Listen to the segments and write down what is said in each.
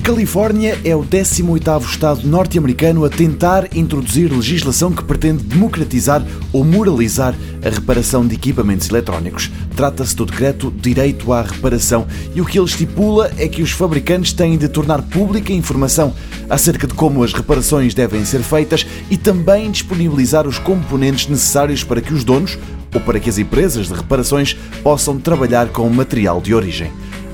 Califórnia é o 18º estado norte-americano a tentar introduzir legislação que pretende democratizar ou moralizar a reparação de equipamentos eletrónicos. Trata-se do decreto Direito à Reparação e o que ele estipula é que os fabricantes têm de tornar pública a informação acerca de como as reparações devem ser feitas e também disponibilizar os componentes necessários para que os donos ou para que as empresas de reparações possam trabalhar com material de origem.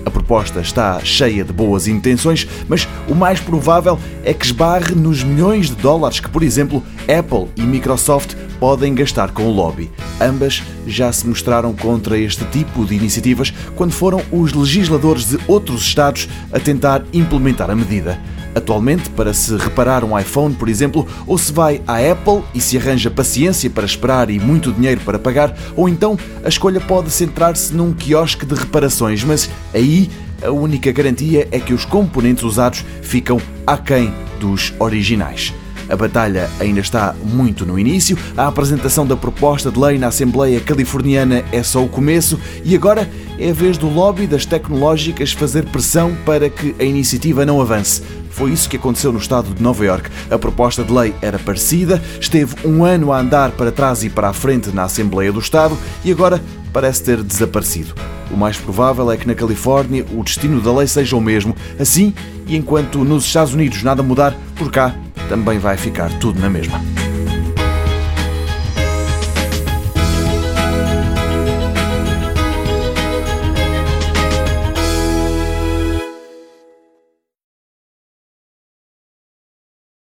A proposta está cheia de boas intenções, mas o mais provável é que esbarre nos milhões de dólares que, por exemplo, Apple e Microsoft podem gastar com o lobby. Ambas já se mostraram contra este tipo de iniciativas quando foram os legisladores de outros estados a tentar implementar a medida. Atualmente, para se reparar um iPhone, por exemplo, ou se vai à Apple e se arranja paciência para esperar e muito dinheiro para pagar, ou então a escolha pode centrar-se num quiosque de reparações, mas aí a única garantia é que os componentes usados ficam aquém dos originais. A batalha ainda está muito no início, a apresentação da proposta de lei na Assembleia Californiana é só o começo e agora é a vez do lobby das tecnológicas fazer pressão para que a iniciativa não avance. Foi isso que aconteceu no estado de Nova York. A proposta de lei era parecida, esteve um ano a andar para trás e para a frente na Assembleia do Estado e agora parece ter desaparecido. O mais provável é que na Califórnia o destino da lei seja o mesmo. Assim, e enquanto nos Estados Unidos nada mudar, por cá também vai ficar tudo na mesma.